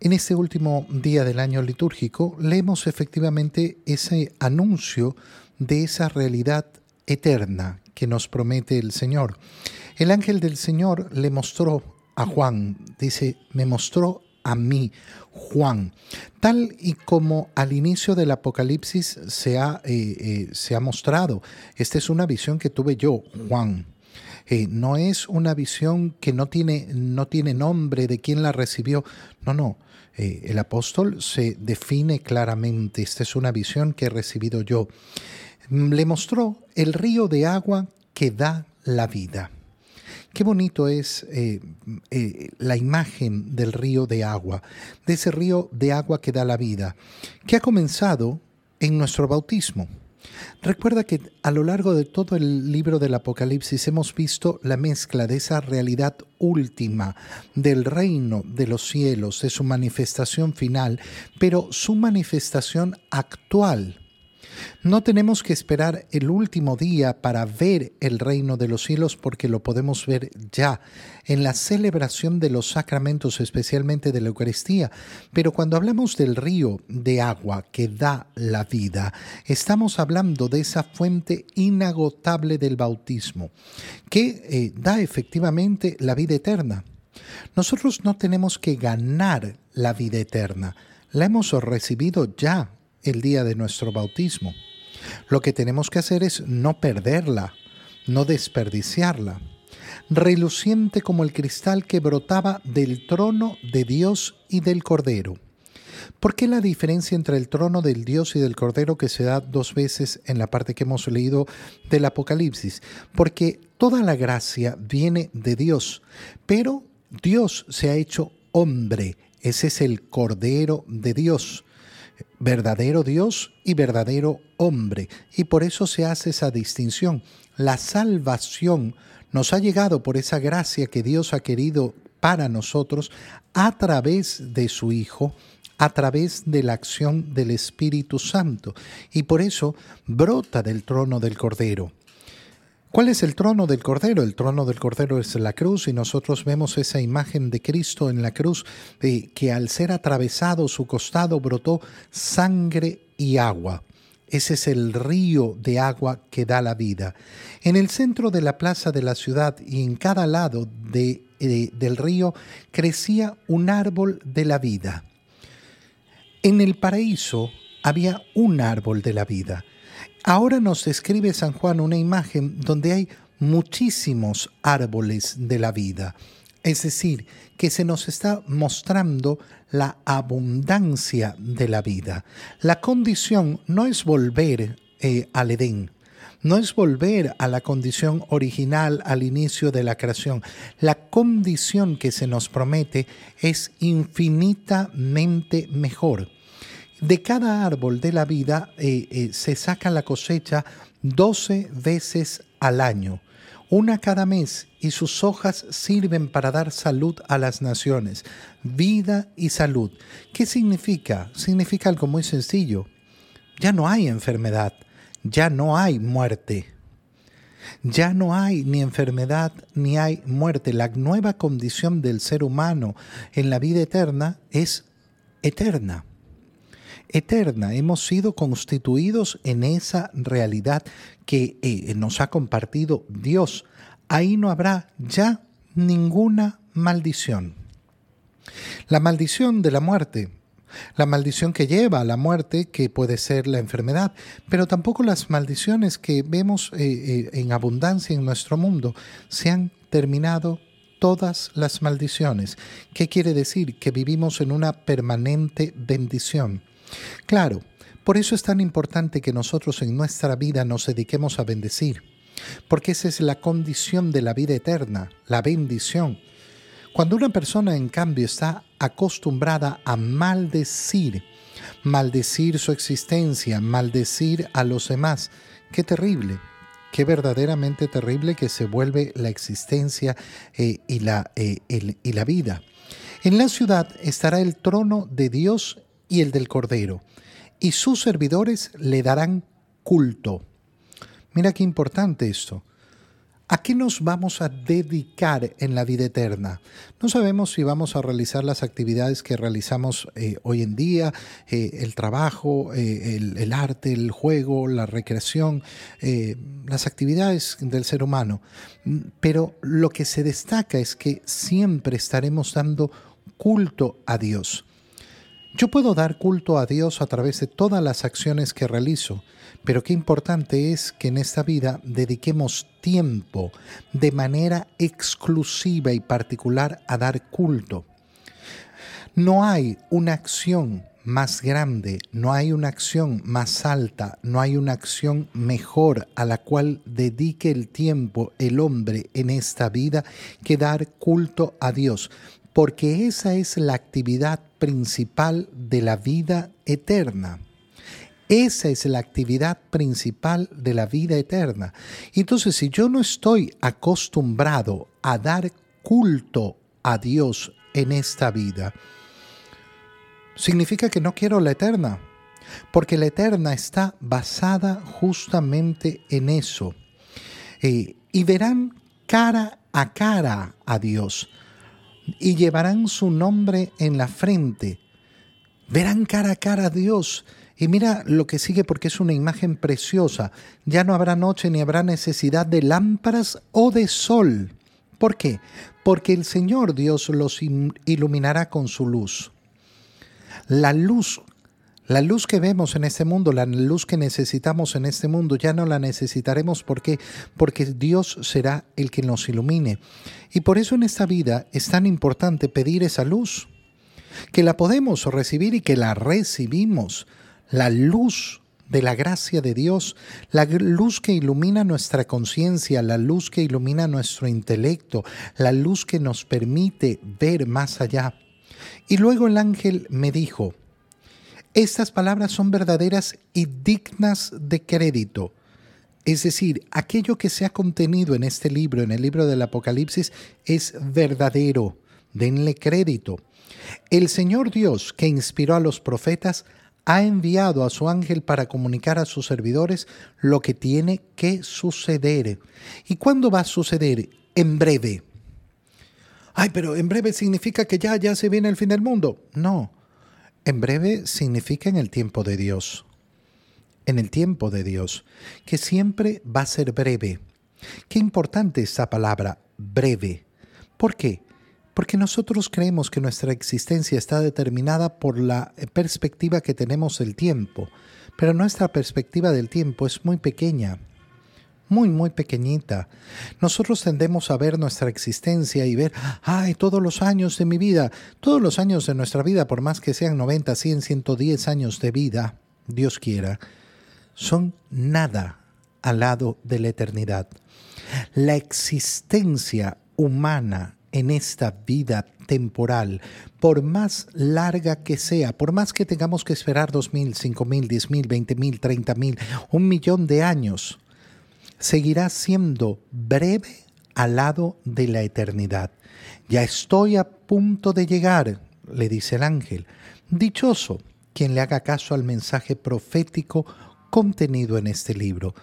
En este último día del año litúrgico leemos efectivamente ese anuncio de esa realidad eterna que nos promete el Señor. El ángel del Señor le mostró a Juan, dice, me mostró a mí, Juan, tal y como al inicio del Apocalipsis se ha, eh, eh, mostrado. Esta es una visión que tuve yo, Juan. Eh, no es una visión que no tiene, no tiene nombre de quién la recibió. No, no. Eh, el apóstol se define claramente. Esta es una visión que he recibido yo. Mm, le mostró el río de agua que da la vida. Qué bonito es eh, la imagen del río de agua, de ese río de agua que da la vida, que ha comenzado en nuestro bautismo. Recuerda que a lo largo de todo el libro del Apocalipsis hemos visto la mezcla de esa realidad última del reino de los cielos, de su manifestación final, pero su manifestación actual no tenemos que esperar el último día para ver el reino de los cielos porque lo podemos ver ya en la celebración de los sacramentos, especialmente de la Eucaristía. Pero cuando hablamos del río de agua que da la vida, estamos hablando de esa fuente inagotable del bautismo, que eh, da efectivamente la vida eterna. Nosotros no tenemos que ganar la vida eterna, la hemos recibido ya el día de nuestro bautismo. Lo que tenemos que hacer es no perderla, no desperdiciarla, reluciente como el cristal que brotaba del trono de Dios y del Cordero. ¿Por qué la diferencia entre el trono del Dios y del Cordero que se da dos veces en la parte que hemos leído del Apocalipsis? Porque toda la gracia viene de Dios, pero Dios se ha hecho hombre, ese es el Cordero de Dios verdadero Dios y verdadero hombre. Y por eso se hace esa distinción. La salvación nos ha llegado por esa gracia que Dios ha querido para nosotros a través de su Hijo, a través de la acción del Espíritu Santo. Y por eso brota del trono del Cordero. ¿Cuál es el trono del Cordero? El trono del Cordero es la cruz y nosotros vemos esa imagen de Cristo en la cruz eh, que al ser atravesado su costado brotó sangre y agua. Ese es el río de agua que da la vida. En el centro de la plaza de la ciudad y en cada lado eh, del río crecía un árbol de la vida. En el paraíso había un árbol de la vida. Ahora nos describe San Juan una imagen donde hay muchísimos árboles de la vida. Es decir, que se nos está mostrando la abundancia de la vida. La condición no es volver eh, al Edén, no es volver a la condición original al inicio de la creación. La condición que se nos promete es infinitamente mejor. De cada árbol de la vida eh, eh, se saca la cosecha 12 veces al año, una cada mes, y sus hojas sirven para dar salud a las naciones, vida y salud. ¿Qué significa? Significa algo muy sencillo. Ya no hay enfermedad, ya no hay muerte. Ya no hay ni enfermedad ni hay muerte. La nueva condición del ser humano en la vida eterna es eterna eterna. Hemos sido constituidos en esa realidad que eh, nos ha compartido Dios. Ahí no habrá ya ninguna maldición. La maldición de la muerte, la maldición que lleva a la muerte, que puede ser la enfermedad, pero tampoco las maldiciones que vemos eh, eh, en abundancia en nuestro mundo, se han terminado todas las maldiciones. ¿Qué quiere decir? Que vivimos en una permanente bendición. Claro, por eso es tan importante que nosotros en nuestra vida nos dediquemos a bendecir, porque esa es la condición de la vida eterna, la bendición. Cuando una persona en cambio está acostumbrada a maldecir, maldecir su existencia, maldecir a los demás, qué terrible, qué verdaderamente terrible que se vuelve la existencia eh, y, la, eh, y la vida. En la ciudad estará el trono de Dios y el del Cordero, y sus servidores le darán culto. Mira qué importante esto. ¿A qué nos vamos a dedicar en la vida eterna? No sabemos si vamos a realizar las actividades que realizamos eh, hoy en día, eh, el trabajo, eh, el, arte, el juego, la recreación, las actividades del ser humano. Pero lo que se destaca es que siempre estaremos dando culto a Dios. Yo puedo dar culto a Dios a través de todas las acciones que realizo, pero qué importante es que en esta vida dediquemos tiempo de manera exclusiva y particular a dar culto. No hay una acción más grande, no hay una acción más alta, no hay una acción mejor a la cual dedique el tiempo el hombre en esta vida que dar culto a Dios, porque esa es la actividad principal de la vida eterna. Esa es la actividad principal de la vida eterna. Entonces, si yo no estoy acostumbrado a dar culto a Dios en esta vida, significa que no quiero la eterna, porque la eterna está basada justamente en eso. Eh, y verán cara a cara a Dios y llevarán su nombre en la frente. Verán cara a cara a Dios y mira lo que sigue porque es una imagen preciosa. Ya no habrá noche ni habrá necesidad de lámparas o de sol. ¿Por qué? Porque el Señor Dios los iluminará con su luz. La luz, la luz que vemos en este mundo, la luz que necesitamos en este mundo, ya no la necesitaremos porque porque Dios será el que nos ilumine. Y por eso en esta vida es tan importante pedir esa luz, que la podemos recibir y que la recibimos la luz de la gracia de Dios, la luz que ilumina nuestra conciencia, la luz que ilumina nuestro intelecto, la luz que nos permite ver más allá. Y luego el ángel me dijo, estas palabras son verdaderas y dignas de crédito. Es decir, aquello que se ha contenido en este libro, en el libro del Apocalipsis, es verdadero. Denle crédito. El Señor Dios que inspiró a los profetas ha enviado a su ángel para comunicar a sus servidores lo que tiene que suceder. ¿Y cuándo va a suceder? En breve. Ay, pero en breve significa que ya, ya se viene el fin del mundo. No, en breve significa en el tiempo de Dios. En el tiempo de Dios, que siempre va a ser breve. Qué importante esa palabra, breve. ¿Por qué? porque nosotros creemos que nuestra existencia está determinada por la perspectiva que tenemos del tiempo, pero nuestra perspectiva del tiempo es muy pequeña, muy, muy pequeñita. Nosotros tendemos a ver nuestra existencia y ver, ay, todos los años de mi vida, todos los años de nuestra vida, por más que sean 90, 100, 110 años de vida, Dios quiera, son nada al lado de la eternidad. La existencia humana en esta vida temporal, por más larga que sea, por más que tengamos que esperar dos mil, cinco mil, diez mil, veinte mil, treinta mil, un millón de años, seguirá siendo breve al lado de la eternidad. Ya estoy a punto de llegar, le dice el ángel. Dichoso quien le haga caso al mensaje profético contenido en este libro.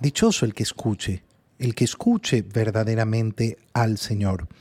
Dichoso el que escuche, el que escuche verdaderamente al Señor.